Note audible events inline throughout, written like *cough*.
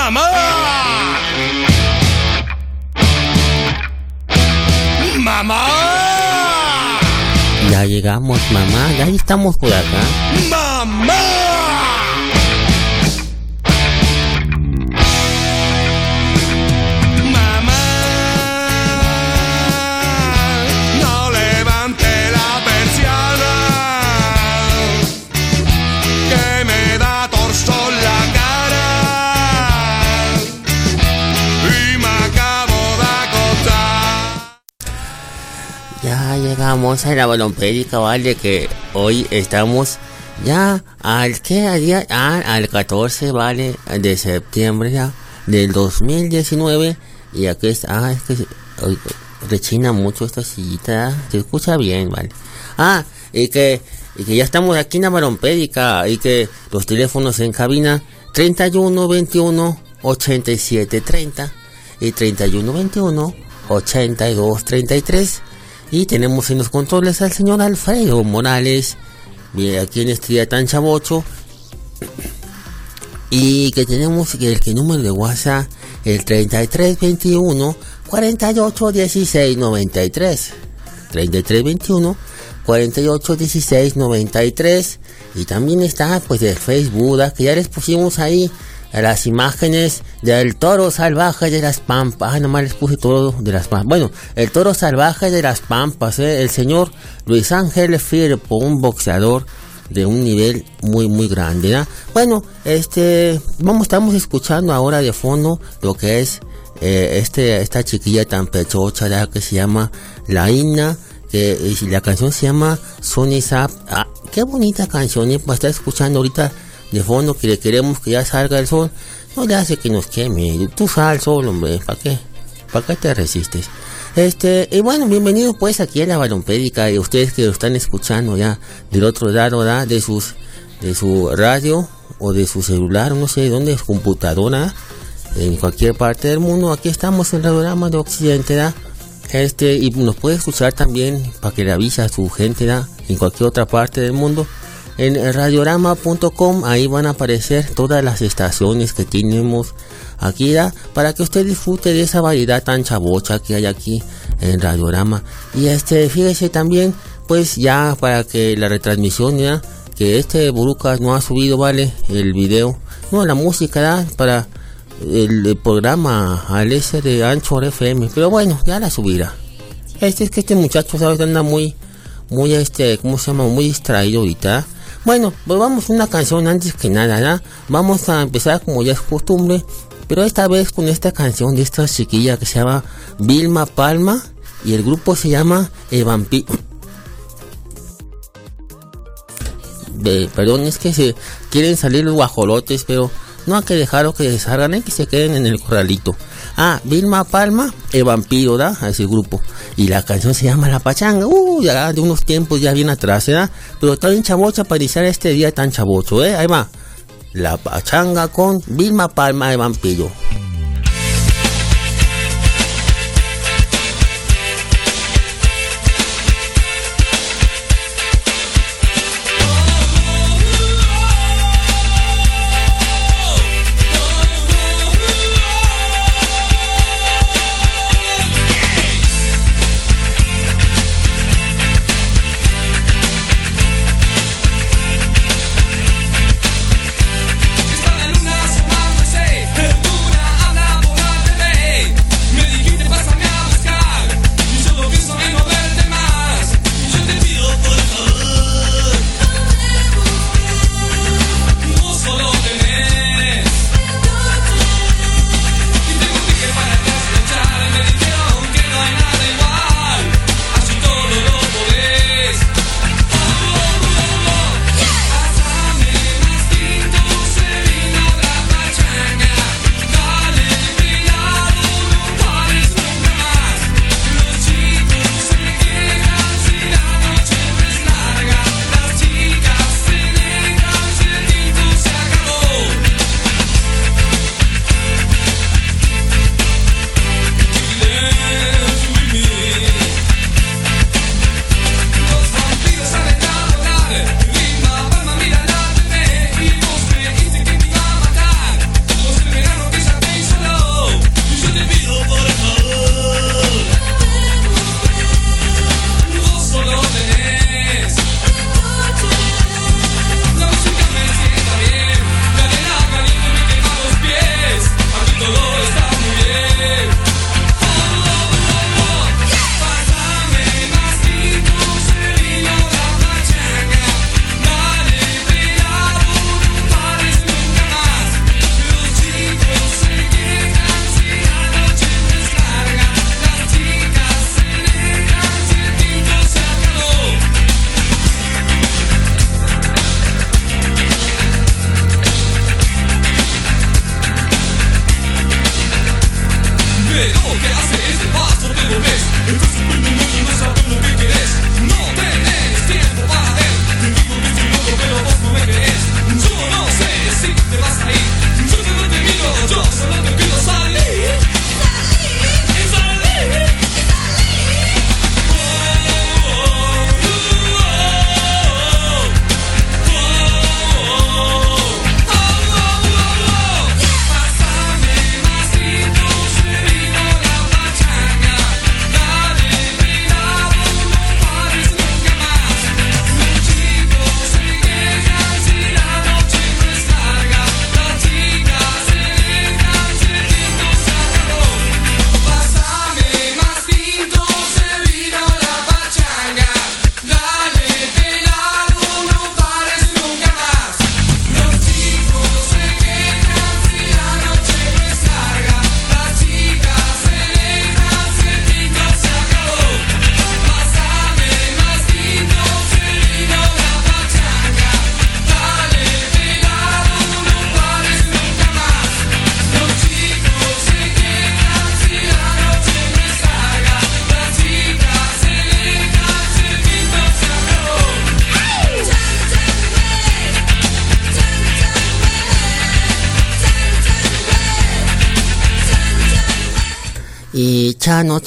¡Mamá! ¡Mamá! Ya llegamos, mamá, ya estamos por acá. ¡Mamá! Ya llegamos a la balompédica, vale, que hoy estamos ya al que día, ah, al 14, vale, de septiembre ya, del 2019. Y aquí está, ah, es que hoy rechina mucho esta sillita, se escucha bien, vale. Ah, y que, y que ya estamos aquí en la balompédica, y que los teléfonos en cabina 31 21 87 30 y 31 21 82 33 y tenemos en los controles al señor Alfredo Morales aquí en este día tan chavocho y que tenemos el que número de WhatsApp el 33 21 48 16 93 33 21 48 16 93 y también está pues el Facebook que ya les pusimos ahí las imágenes del toro salvaje de las pampas. Ah nomás les puse toro de las pampas. Bueno el toro salvaje de las pampas ¿eh? el señor Luis Ángel Firpo un boxeador de un nivel muy muy grande bueno este vamos estamos escuchando ahora de fondo lo que es eh, este esta chiquilla tan pechocha que se llama la Inna que la canción se llama Sony Sap. Ah, qué bonita canción ¿eh? para estar escuchando ahorita de fondo que le queremos que ya salga el sol no le hace que nos queme tú sal al sol hombre ¿para qué? ¿para qué te resistes? Este, y bueno, bienvenidos pues aquí a la balompédica y ustedes que lo están escuchando ya del otro lado ¿verdad? de sus de su radio o de su celular, no sé dónde, es computadora, en cualquier parte del mundo, aquí estamos en el programa de Occidente, ¿verdad? Este, y nos puede escuchar también para que le avise a su gente, ¿verdad? En cualquier otra parte del mundo. En radiorama.com, ahí van a aparecer todas las estaciones que tenemos aquí, ¿verdad? Para que usted disfrute de esa variedad tan chabocha que hay aquí en Radiorama. Y este, fíjese también, pues ya para que la retransmisión, ¿verdad? Que este Burucas no ha subido, ¿vale? El video, no, la música, ¿verdad? Para el, programa al ese de Anchor FM, pero bueno, ya la subirá. Este es que este muchacho, ¿sabes? Anda muy, muy, este, ¿cómo se llama? Muy distraído ahorita. Bueno, pues vamos a una canción antes que nada, ¿verdad? Vamos a empezar como ya es costumbre, pero esta vez con esta canción de esta chiquilla que se llama Vilma Palma y el grupo se llama El Vampiro. *coughs* perdón, es que se quieren salir los guajolotes, pero no hay que dejarlo que salgan, hay que se queden en el corralito. Ah, Vilma Palma, el vampiro, ¿da? Ese grupo. Y la canción se llama La Pachanga. Uh, ya de unos tiempos ya bien atrás, ¿verdad? Pero está bien chabocha para iniciar este día tan chabocho, ¿eh? Ahí va. La Pachanga con Vilma Palma, el vampiro.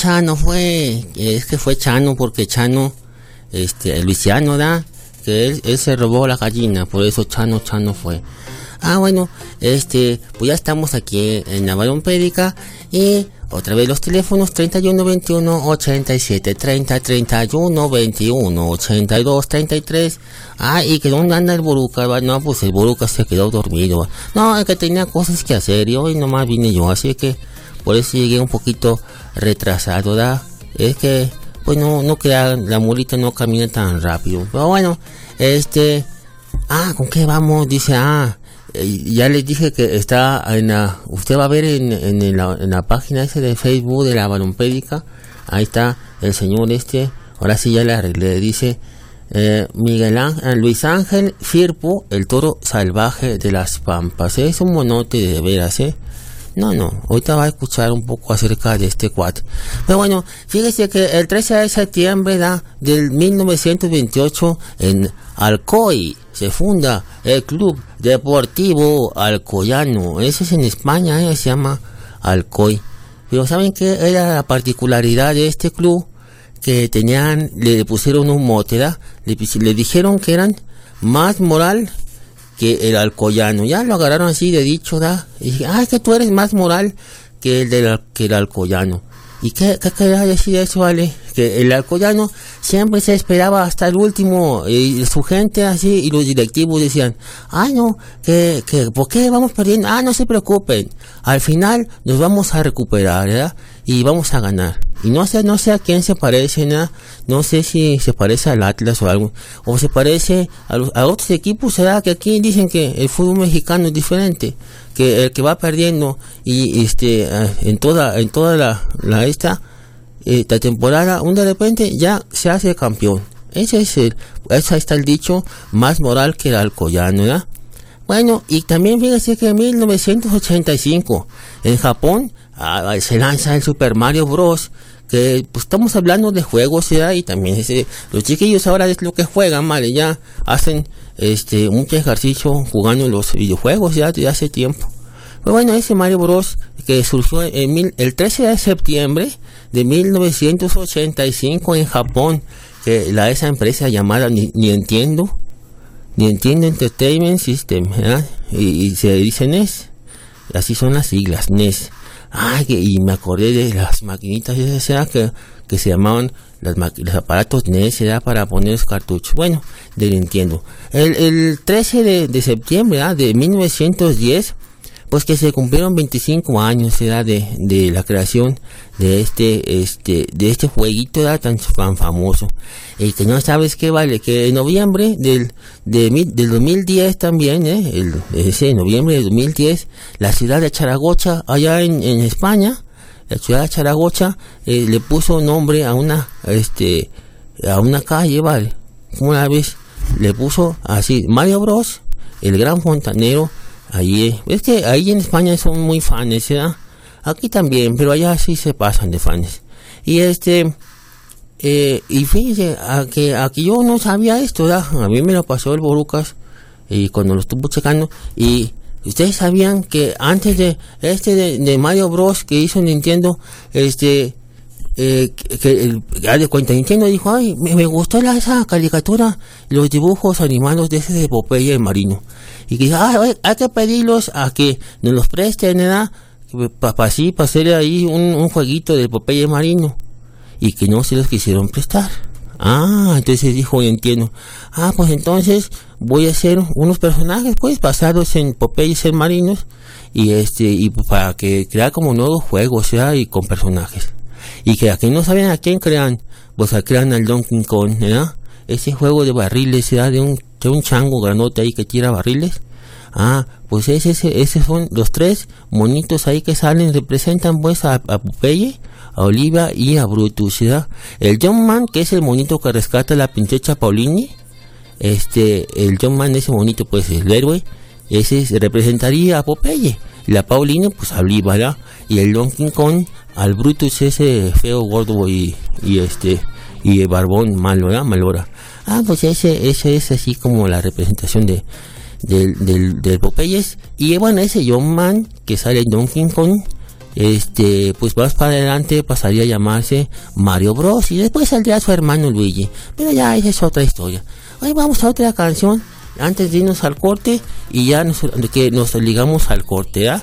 Chano, fue, es que fue Chano porque Chano, este, Luciano, ¿da? Que él, se robó la gallina, por eso Chano, Chano fue. Ah, bueno, este, pues ya estamos aquí en Navarón Pédica y otra vez los teléfonos 31 21 87 30 31 21 82 33. Ah, y que dónde anda el Boruca, no, pues el Boruca se quedó dormido. No, es que tenía cosas que hacer y hoy nomás vine yo, así que por eso llegué un poquito retrasado, ¿verdad? Es que, pues no, no queda, la mulita no camina tan rápido. Pero bueno, este, ah, ¿con qué vamos? Dice, ah, eh, ya les dije que está en la, usted va a ver en, en, la, en la página ese de Facebook de la balompédica, ahí está el señor este, ahora sí ya le arreglé, dice eh, Miguel Ángel, Luis Ángel Firpo, el toro salvaje de las pampas, es un monote de veras, ¿eh? No, no, ahorita va a escuchar un poco acerca de este cuate. Pero bueno, fíjese que el 13 de septiembre da, del 1928 en Alcoy se funda el Club Deportivo Alcoyano. Ese es en España, ¿eh? se llama Alcoy. Pero ¿saben qué era la particularidad de este club? Que tenían, le pusieron un mote, Le, le dijeron que eran más moral que el alcoyano. Ya lo agarraron así de dicho, ¿da? Y dije, ah, es que tú eres más moral que el, del, que el alcoyano. ¿Y qué, qué quería decir eso, vale? Que el alcoyano siempre se esperaba hasta el último, y su gente así, y los directivos decían, ah, no, que, que, ¿por qué vamos perdiendo? Ah, no se preocupen, al final nos vamos a recuperar, ¿verdad? Y vamos a ganar. Y no sé, no sé a quién se parece, ¿no? No sé si se parece al Atlas o algo, o se parece a, los, a otros equipos, ¿verdad? Que aquí dicen que el fútbol mexicano es diferente que el que va perdiendo y este eh, en toda en toda la, la esta esta temporada un de repente ya se hace campeón ese es el ese está el dicho más moral que el alcoyano ¿verdad? bueno y también fíjese que en 1985 en Japón ah, se lanza el Super Mario Bros que pues estamos hablando de juegos ¿verdad? y también ese, los chiquillos ahora es lo que juegan vale ya hacen este mucho ejercicio jugando los videojuegos ya de hace tiempo. Pero bueno, ese Mario Bros que surgió en el 13 de septiembre de 1985 en Japón, que la esa empresa llamada ni, entiendo Nintendo Entertainment System, y, se dice NES, así son las siglas, NES. Ah, y me acordé de las maquinitas esas que, que se llamaban los aparatos NES era para poner los cartuchos. Bueno, del entiendo. El, el 13 de, de septiembre de 1910, pues que se cumplieron 25 años de, la creación de este este de este jueguito tan, tan famoso y que no sabes qué vale que en noviembre del de, del 2010 también ¿eh? el, ese noviembre del 2010 la ciudad de Charagocha allá en, España la ciudad de Charagocha eh, le puso nombre a una este a una calle vale una vez le puso así Mario Bros el gran fontanero ahí es que ahí en España son muy fans ¿verdad? aquí también pero allá sí se pasan de fans y este eh, y fíjense a que aquí yo no sabía esto ¿verdad? a mí me lo pasó el Borucas y cuando lo estuvo checando y Ustedes sabían que antes de este de, Mario Bros que hizo Nintendo, este, eh, que, de cuenta Nintendo dijo, ay, me, gustó la, esa caricatura, los dibujos animados de ese de Popeye Marino. Y que ay, hay que pedirlos a que nos los presten, ¿verdad? Para así, para hacer ahí un, un jueguito de Popeye Marino. Y que no se los quisieron prestar. Ah, entonces dijo, entiendo. Ah, pues entonces voy a hacer unos personajes, pues, basados en Popeye y marinos, y este, y para que crea como nuevos juegos, sea, y con personajes. Y que aquí no saben a quién crean, pues crean al Donkey Kong, ¿verdad? Ese juego de barriles, ¿verdad? De un, de un chango granote ahí que tira barriles. Ah, pues ese, ese, esos son los tres monitos ahí que salen, representan pues a, a Popeye, a Oliva y a Brutus, El John Man, que es el monito que rescata a la princesa Paulini, este, el John Man, ese monito, pues el héroe, ese representaría a Popeye. La Paulini, pues a Oliva, Y el Donkey Kong, al Brutus, ese feo gordo y, y este, y el barbón malo, ¿verdad? Malora. Ah, pues ese, ese es así como la representación de, del, del, del Popeyes. Y bueno, ese John Man que sale en Donkey Kong este, pues más para adelante pasaría a llamarse Mario Bros. Y después saldría su hermano Luigi. Pero ya esa es otra historia. Hoy vamos a otra canción antes de irnos al corte y ya nos, que nos ligamos al corte, ¿ah?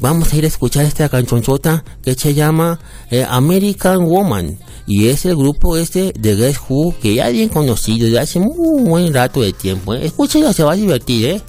Vamos a ir a escuchar esta canchonchota que se llama eh, American Woman y es el grupo este de Guess Who que ya bien conocido de hace muy buen rato de tiempo. ¿eh? Escúchelo, se va a divertir, ¿eh?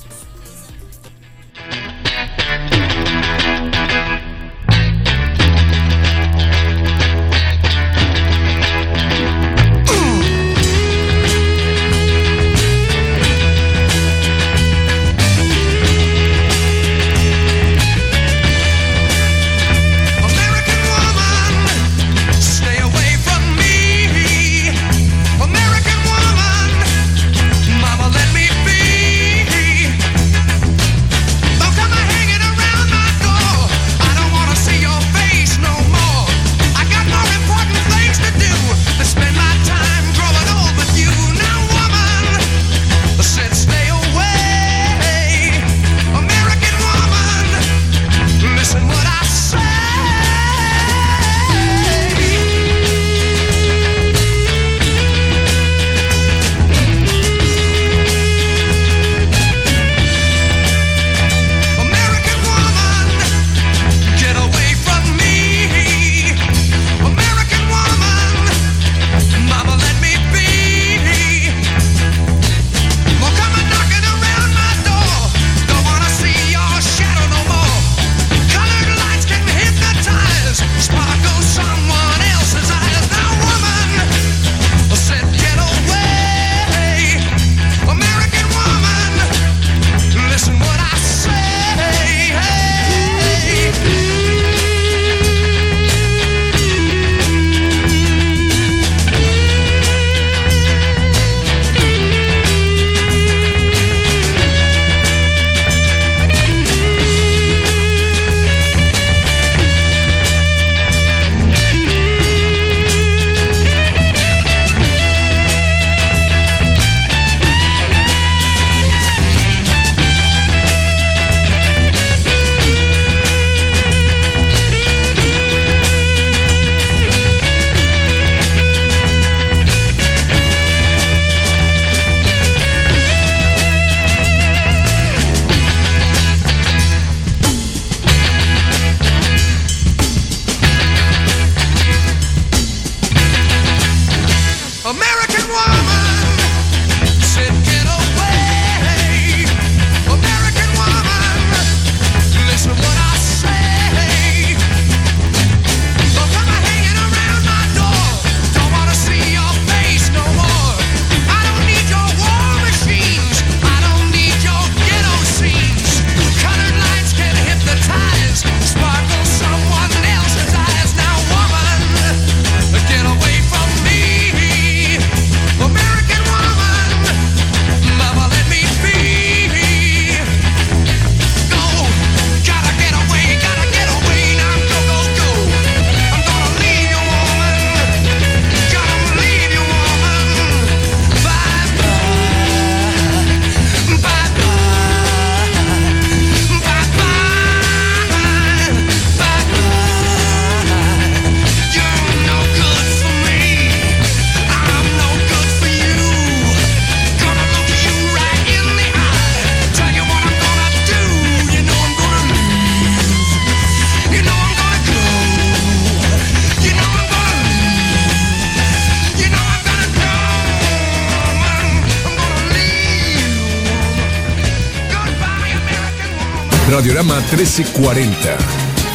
Radiorama 1340,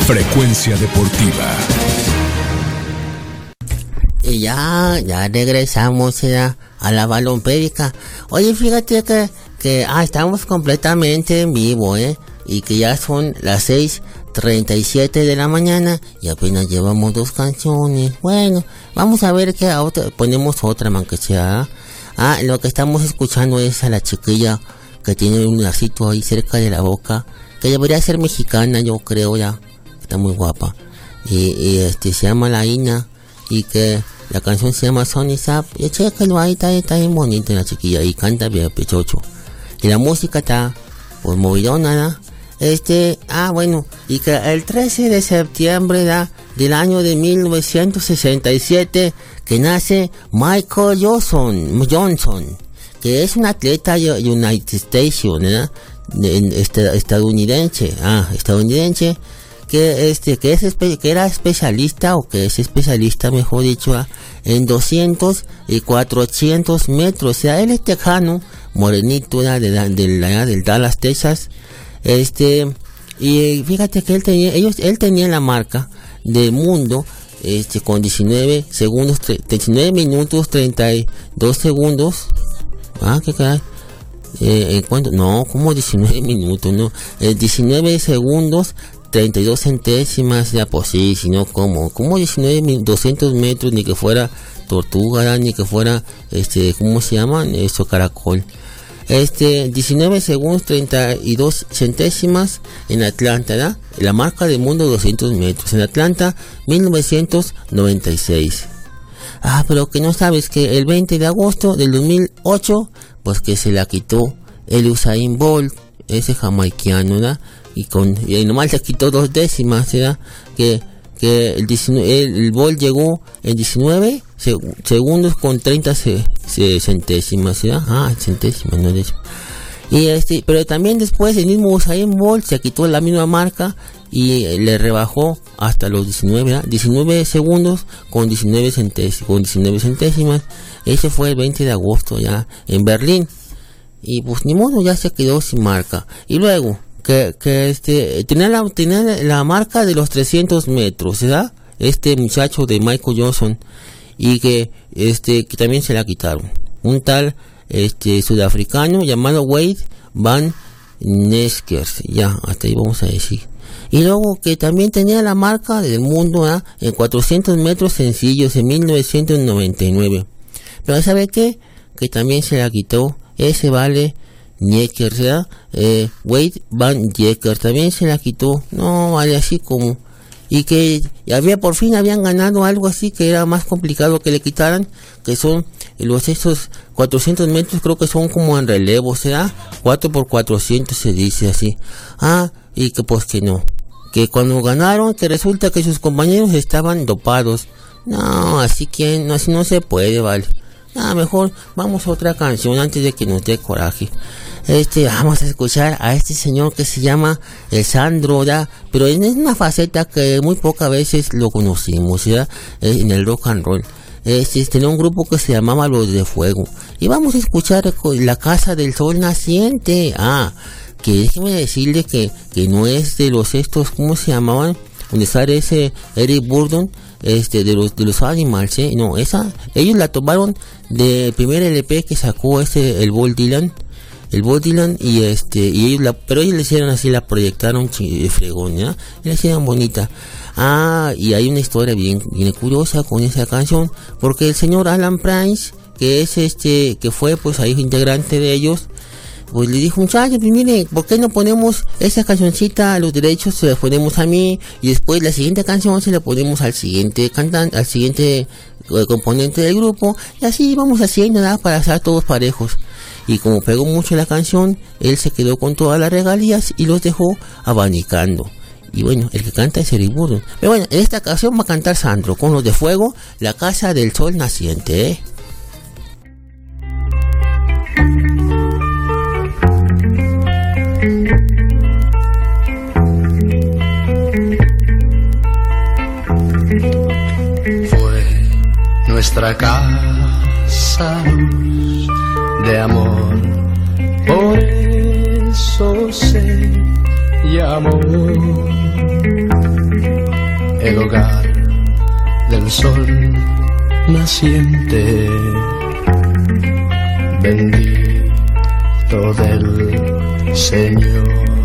frecuencia deportiva. Y ya, ya regresamos a la balompédica. Oye, fíjate que, que ah, estamos completamente en vivo, ¿eh? Y que ya son las 6.37 de la mañana y apenas llevamos dos canciones. Bueno, vamos a ver que ponemos otra, man, que sea. Ah, lo que estamos escuchando es a la chiquilla que tiene un lacito ahí cerca de la boca que debería ser mexicana, yo creo ya, está muy guapa. Y, este se llama La Ina y que la canción se llama Sony Zap. Y chécalo ahí, está, está bien bonita la chiquilla y canta bien pechocho. Y la música está pues movidona, Este, ah bueno, y que el 13 de septiembre da, del año de 1967 que nace Michael Johnson, Johnson que es un atleta United Station, ¿verdad? Este, estadounidense, ah, estadounidense, que este que es que era especialista o que es especialista mejor dicho ah, en 200 y 400 metros. O sea él es tejano morenito de, de, del Dallas Texas este y fíjate que él tenía ellos él tenía la marca del mundo este con 19 segundos 19 minutos 32 segundos ah qué caray eh, ¿cuánto? No, como 19 minutos, no. Eh, 19 segundos, 32 centésimas, ya pues sí, si no, como, como 19, 200 metros, ni que fuera tortuga, ni que fuera, este, ¿cómo se llaman? Eso, caracol. Este, 19 segundos, 32 centésimas en Atlanta. La marca del mundo 200 metros. En Atlanta, 1996. Ah, pero que no sabes que el 20 de agosto del 2008 pues que se la quitó el Usain Bolt, ese jamaiquiano, ¿verdad? Y con y nomás le quitó dos décimas, ¿verdad? Que que el, 19, el, Bolt llegó en 19 segundos con 30 centésimas, ¿verdad? Ah, centésimas, no décimas. Y este, pero también después el mismo Usain Bolt se quitó la misma marca y le rebajó hasta los 19, ¿verdad? 19 segundos con 19 centésimas, con 19 centésimas ese fue el 20 de agosto ya en Berlín. Y pues ni modo, ya se quedó sin marca. Y luego, que, que este, tenía la, tenía la marca de los 300 metros, ¿verdad? Este muchacho de Michael Johnson. Y que, este, que también se la quitaron. Un tal, este, sudafricano llamado Wade Van Neskers. Ya, hasta ahí vamos a decir. Y luego que también tenía la marca del mundo ¿eh? en 400 metros sencillos en 1999. Pero ¿sabe qué? Que también se la quitó ese vale Niecker, ¿verdad? Eh, Wade Van Jecker también se la quitó. No, vale así como... Y que había por fin habían ganado algo así que era más complicado que le quitaran, que son los estos 400 metros creo que son como en relevo, ¿será? 4 por 400 se dice así. Ah, y que pues que no. Que cuando ganaron, que resulta que sus compañeros estaban dopados. No, así que no, así no se puede, vale. Ah, mejor vamos a otra canción antes de que nos dé coraje. Este, vamos a escuchar a este señor que se llama el Sandro, ¿ya? pero es una faceta que muy pocas veces lo conocimos, ¿ya? Eh, en el rock and roll. Este, tenía un grupo que se llamaba Los de Fuego. Y vamos a escuchar La Casa del Sol Naciente. Ah, que déjeme decirle que, que no es de los estos, ¿cómo se llamaban? Donde sale ese Eric Burdon este de los de los Animals ¿eh? no esa ellos la tomaron del primer LP que sacó ese el Bob Dylan el Bob Dylan y este y ellos la pero ellos le hicieron así la proyectaron fregón ya y la hicieron bonita ah y hay una historia bien bien curiosa con esa canción porque el señor Alan Price que es este que fue pues ahí integrante de ellos pues le dijo, muchachos, pues mire, ¿por qué no ponemos esa cancioncita, los derechos se los ponemos a mí y después la siguiente canción se la ponemos al siguiente cantante, al siguiente eh, componente del grupo y así vamos haciendo nada para estar todos parejos. Y como pegó mucho la canción, él se quedó con todas las regalías y los dejó abanicando. Y bueno, el que canta es Eric Pero bueno, en esta ocasión va a cantar Sandro con los de fuego, la casa del sol naciente, ¿eh? Nuestra casa de amor. Por eso se llamó el hogar del sol naciente, bendito del Señor.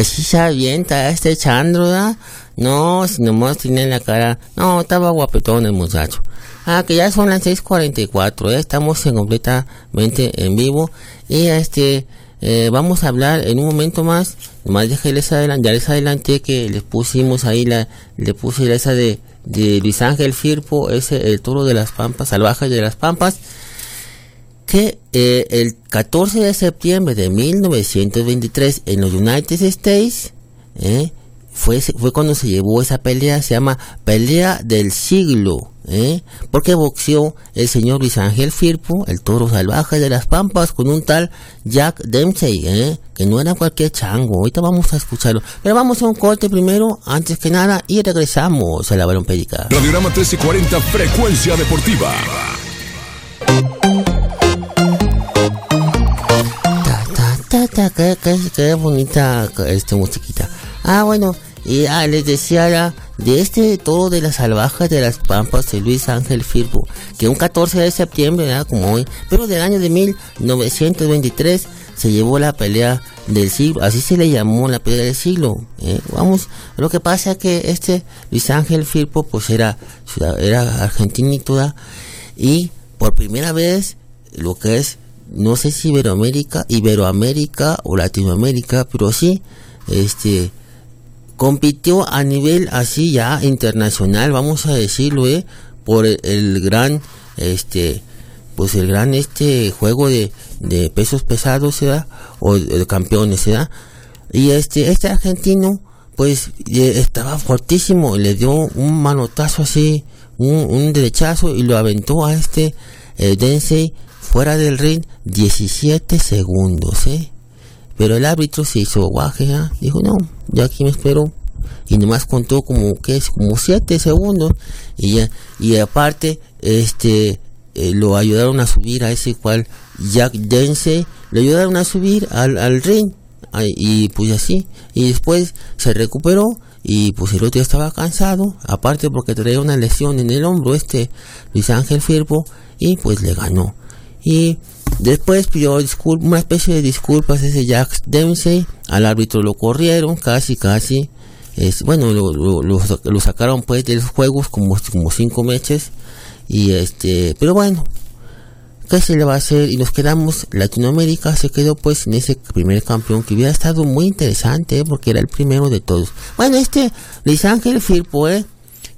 Que si se avienta este Chandro, ¿verdad? No, si nomás tiene la cara. No, estaba guapetón el muchacho. Ah, que ya son las 6:44, ¿eh? estamos en completamente en vivo. Y este, eh, vamos a hablar en un momento más. Nomás déjenles adelantar, ya les adelanté que les pusimos ahí la, le puse esa de, de Luis Ángel Firpo, ese, el toro de las pampas, salvajes de las pampas que eh, el 14 de septiembre de 1923 en los United States eh, fue, fue cuando se llevó esa pelea, se llama pelea del siglo, eh, porque boxeó el señor Luis Ángel Firpo, el toro salvaje de las pampas, con un tal Jack Dempsey, eh, que no era cualquier chango, ahorita vamos a escucharlo, pero vamos a un corte primero, antes que nada, y regresamos a la Balón Pedica. Radiograma 1340, frecuencia deportiva. Ta, ta, qué, qué, qué bonita esta musiquita. Ah, bueno, y ah, les decía ya de este todo de las salvajes de las pampas de Luis Ángel Firpo, que un 14 de septiembre, ¿verdad? como hoy, pero del año de 1923 se llevó la pelea del siglo, así se le llamó la pelea del siglo. ¿eh? Vamos, lo que pasa es que este Luis Ángel Firpo pues era, era argentinito ¿verdad? y por primera vez lo que es no sé si Iberoamérica, Iberoamérica o Latinoamérica, pero sí, este, compitió a nivel así ya internacional, vamos a decirlo, eh, por el, gran, este, pues el gran este juego de, de pesos pesados, ¿verdad? O de, campeones, ¿verdad? Y este, este argentino, pues estaba fortísimo, le dio un manotazo así, un, un derechazo y lo aventó a este eh, Densei fuera del ring 17 segundos, ¿eh? Pero el árbitro se hizo guaje, ¿eh? dijo, no, yo aquí me espero. Y nomás contó como que es como 7 segundos. Y ya, y aparte, este, eh, lo ayudaron a subir a ese cual Jack Densey, le ayudaron a subir al, al ring. Y pues así. Y después se recuperó y pues el otro estaba cansado, aparte porque traía una lesión en el hombro este Luis Ángel Firpo y pues le ganó. Y después pidió disculpa, una especie de disculpas ese Jack Dempsey, al árbitro lo corrieron casi casi, es, bueno lo, lo, sacaron pues de los juegos como, como cinco meses y este, pero bueno, ¿qué se le va a hacer? Y nos quedamos, Latinoamérica se quedó pues en ese primer campeón que hubiera estado muy interesante ¿eh? porque era el primero de todos. Bueno, este Luis Ángel Firpo, ¿eh?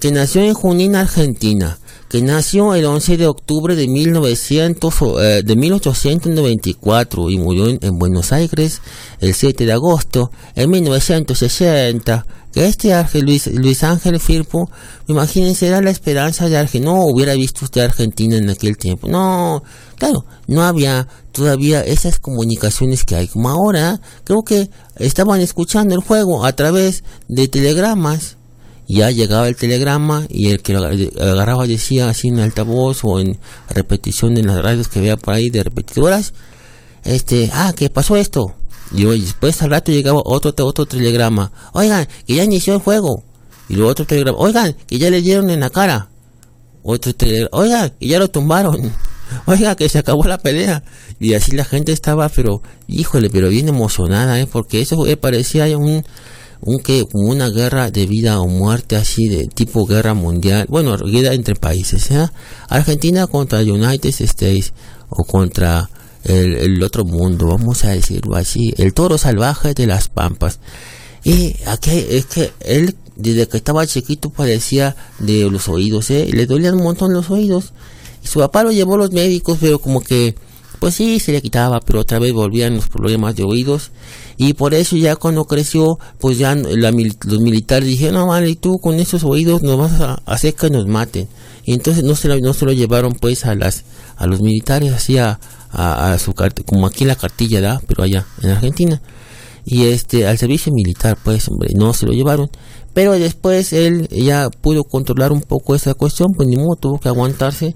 que nació en Junín, Argentina, que nació el 11 de octubre de, 1900, eh, de 1894 y murió en, en, Buenos Aires el 7 de agosto en 1960. Que este Ángel, Luis, Luis Ángel Firpo, imagínense, era la esperanza de Argentina. No hubiera visto usted Argentina en aquel tiempo. No, claro, no había todavía esas comunicaciones que hay como ahora. Creo que estaban escuchando el juego a través de telegramas ya llegaba el telegrama y el que lo agarraba decía así en altavoz o en repetición en las radios que veía por ahí de repetidoras, este, ah, ¿qué pasó esto? Y después al rato llegaba otro, otro telegrama, oigan, que ya inició el juego. Y luego otro telegrama, oigan, que ya le dieron en la cara. Otro telegrama, oigan, que ya lo tumbaron. *laughs* Oiga, que se acabó la pelea. Y así la gente estaba, pero, híjole, pero bien emocionada, ¿eh? Porque eso eh, parecía un, un que una guerra de vida o muerte así de tipo guerra mundial bueno guerra entre países ¿eh? Argentina contra United States o contra el, el, otro mundo vamos a decirlo así el toro salvaje de las pampas y aquí es que él desde que estaba chiquito padecía de los oídos ¿eh? le dolían un montón los oídos y su papá lo llevó a los médicos pero como que pues sí, se le quitaba, pero otra vez volvían los problemas de oídos. Y por eso ya cuando creció, pues ya la, los militares dijeron, no vale, tú con esos oídos nos vas a hacer que nos maten. Y entonces no se lo, no se lo llevaron pues a las a los militares, así a, a, su como aquí en la cartilla, ¿da? pero allá en Argentina. y este al servicio militar pues hombre no se lo llevaron pero después él ya pudo controlar un poco esa cuestión pues ni modo tuvo que aguantarse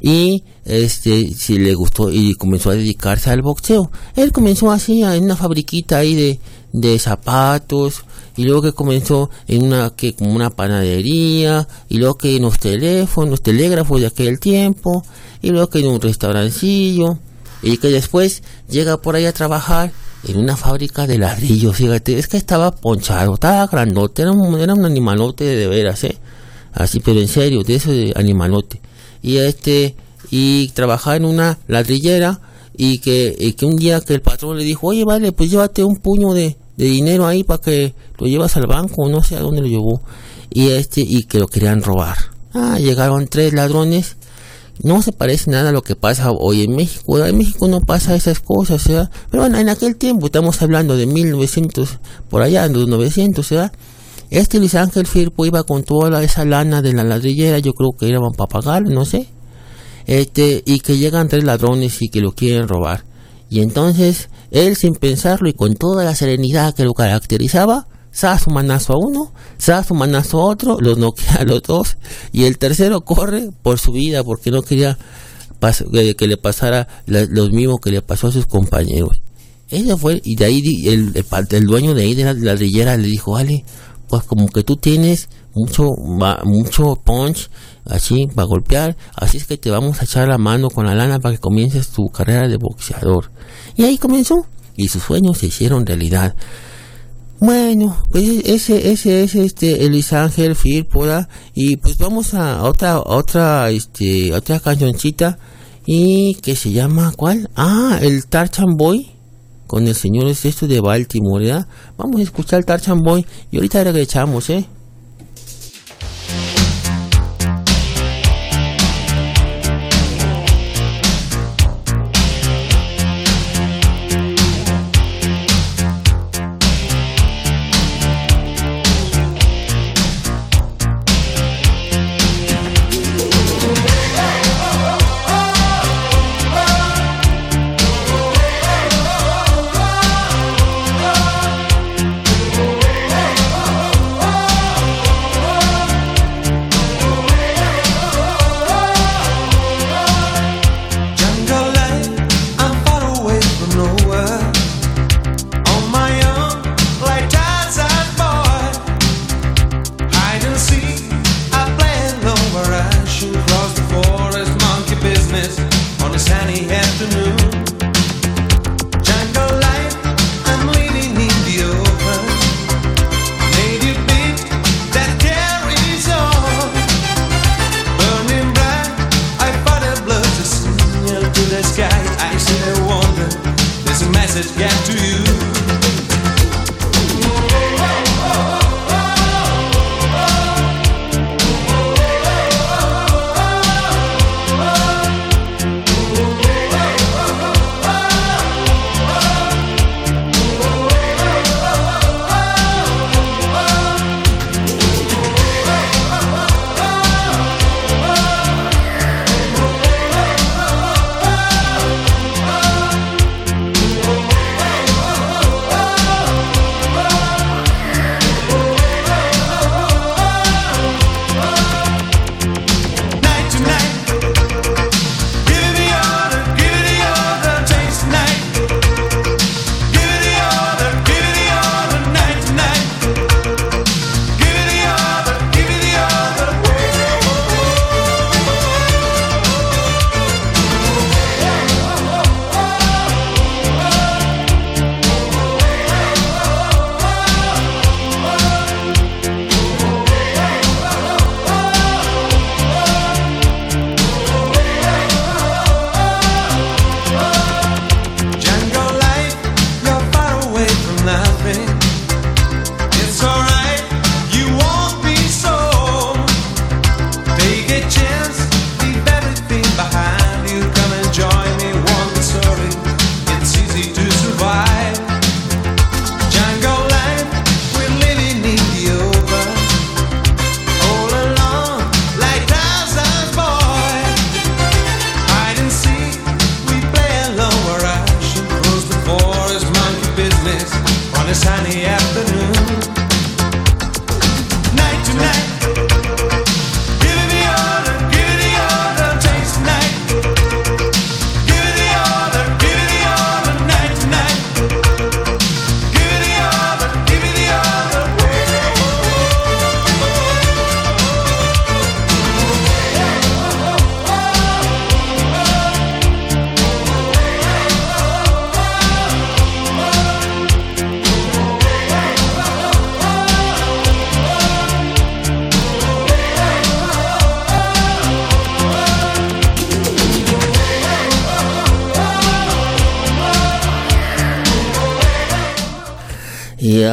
y este si le gustó y comenzó a dedicarse al boxeo él comenzó así en una fabriquita ahí de, de zapatos y luego que comenzó en una que como una panadería y luego que en los teléfonos telégrafos de aquel tiempo y luego que en un restaurancillo y que después llega por ahí a trabajar en una fábrica de ladrillos, fíjate, es que estaba ponchado, estaba grandote, era un, era un animalote de veras, ¿eh? Así, pero en serio, de ese animalote. Y este, y trabajaba en una ladrillera y que, y que un día que el patrón le dijo, oye, vale, pues llévate un puño de, de dinero ahí para que lo llevas al banco, no sé a dónde lo llevó. Y este, y que lo querían robar. Ah, llegaron tres ladrones no se parece nada a lo que pasa hoy en México. En México no pasa esas cosas, ¿verdad? Pero bueno, en aquel tiempo, estamos hablando de 1900, por allá, en los 900, ¿verdad? Este Luis Ángel Firpo iba con toda esa lana de la ladrillera, yo creo que iban para pagarlo, no sé. Este, y que llegan tres ladrones y que lo quieren robar. Y entonces, él sin pensarlo y con toda la serenidad que lo caracterizaba, sa su manazo a uno, sa su manazo a otro, los noquea a los dos y el tercero corre por su vida porque no quería que, le pasara lo mismo que le pasó a sus compañeros. Ella fue y de ahí el, el, dueño de ahí de la ladrillera le dijo, vale, pues como que tú tienes mucho mucho punch así para golpear, así es que te vamos a echar la mano con la lana para que comiences tu carrera de boxeador. Y ahí comenzó y sus sueños se hicieron realidad. Bueno, pues ese, ese es este Elis Ángel Firpoda y pues vamos a otra, otra, este, otra cancioncita y que se llama ¿cuál? Ah, el Tarchan Boy con el señor es esto de Baltimore, ¿verdad? Vamos a escuchar Tarchan Boy y ahorita regresamos, ¿eh?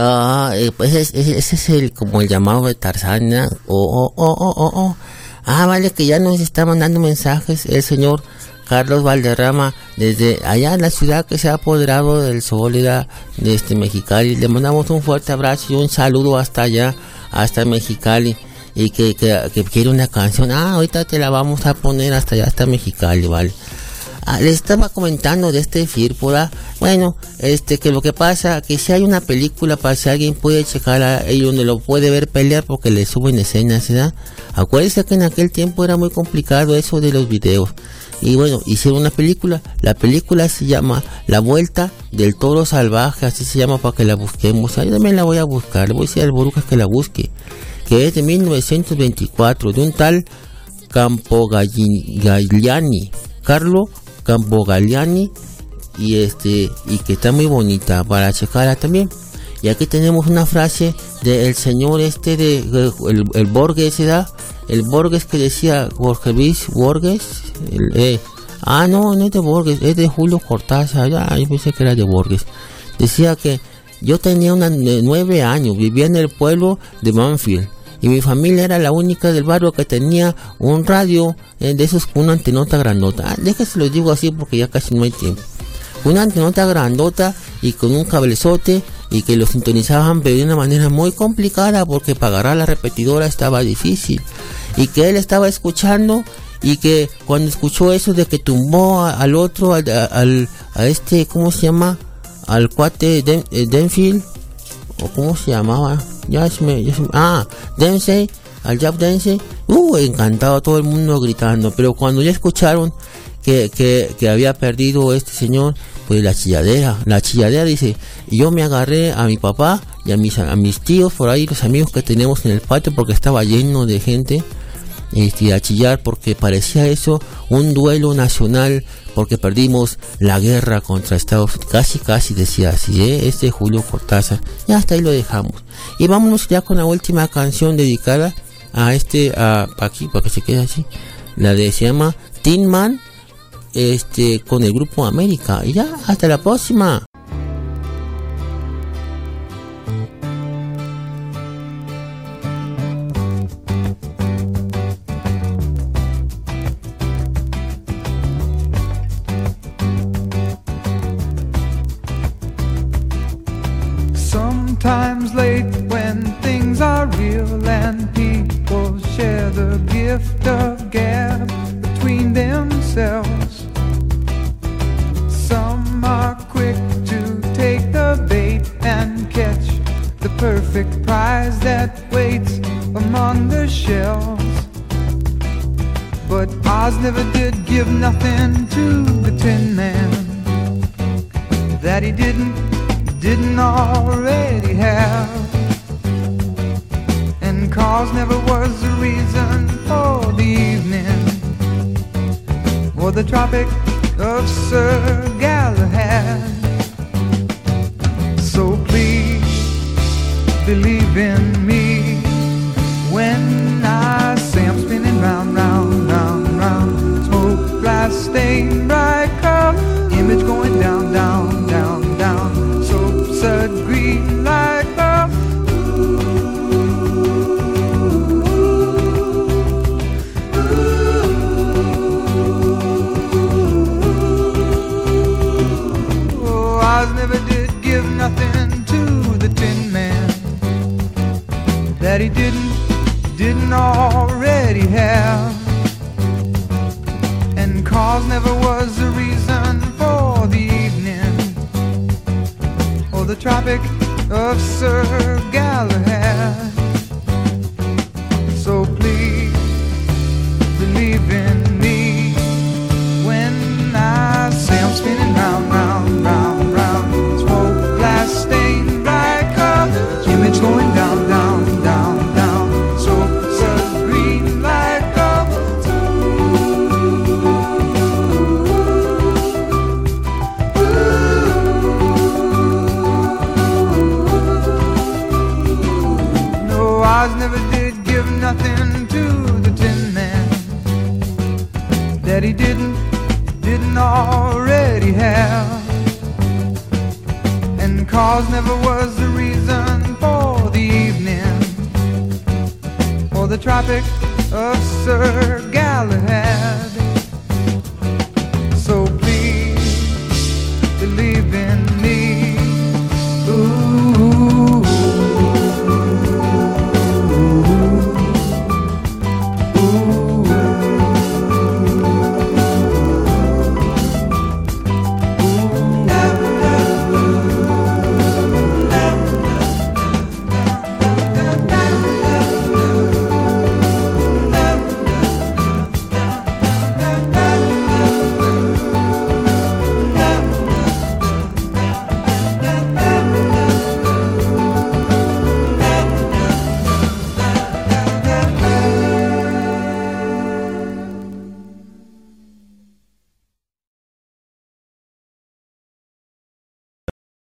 Ah, pues es- es- ese es el como el llamado de Tarzana. Oh, oh, oh, oh, oh, oh. Ah, vale, que ya nos está mandando mensajes el señor Carlos Valderrama desde allá en la ciudad que se ha apoderado del Sólida de este Mexicali. Le mandamos un fuerte abrazo y un saludo hasta allá, hasta Mexicali. Y que, que, que quiere una canción. Ah, ahorita te la vamos a poner hasta allá, hasta Mexicali, vale. Ah, les estaba comentando de este Fírpora. Bueno, este que lo que pasa que si hay una película para si alguien puede checar ahí donde lo puede ver pelear porque le suben escenas, ¿verdad? Acuérdense que en aquel tiempo era muy complicado eso de los videos. Y bueno, hicieron una película. La película se llama La Vuelta del Toro Salvaje, así se llama para que la busquemos. Ahí también la voy a buscar. Le voy a decir al Borucas que la busque. Que es de 1924, de un tal Campo Galli- Gagliani, Carlo Campo Gagliani, y este, y que está muy bonita para checarla también. Y aquí tenemos una frase del señor este de, el, el Borges, ¿verdad? El Borges que decía, Jorge Luis Borges, eh, ah no, no es de Borges, es de Julio Cortázar, ya, yo pensé que era de Borges. Decía que yo tenía una, nueve años, vivía en el pueblo de Manfield y mi familia era la única del barrio que tenía un radio eh, de esos con una antenota grandota. Ah, déjense lo digo así porque ya casi no hay tiempo. Una antenota grandota y con un cablezote y que lo sintonizaban pero de una manera muy complicada porque pagar a la repetidora estaba difícil. Y que él estaba escuchando y que cuando escuchó eso de que tumbó al otro, al- a este, ¿cómo se llama? Al cuate Den- eh, Denfield, o cómo se llamaba, ya se me, ya se me- ah, Dempsey, al Jab Dempsey, uh, encantado todo el mundo gritando, pero cuando ya escucharon que, que, que había perdido este señor, pues la chilladera, la chilladera dice, yo me agarré a mi papá y a mis, a mis tíos por ahí, los amigos que tenemos en el patio, porque estaba lleno de gente, este, a chillar porque parecía eso un duelo nacional porque perdimos la guerra contra Estados Unidos. Casi, casi decía así, ¿eh? Este Julio Cortázar. Y hasta ahí lo dejamos. Y vámonos ya con la última canción dedicada a este, a aquí, para que se quede así. La de, se llama Tin Man, este, con el grupo América. Y ya, hasta la próxima. been cause never was the reason for the evening or the traffic of surf.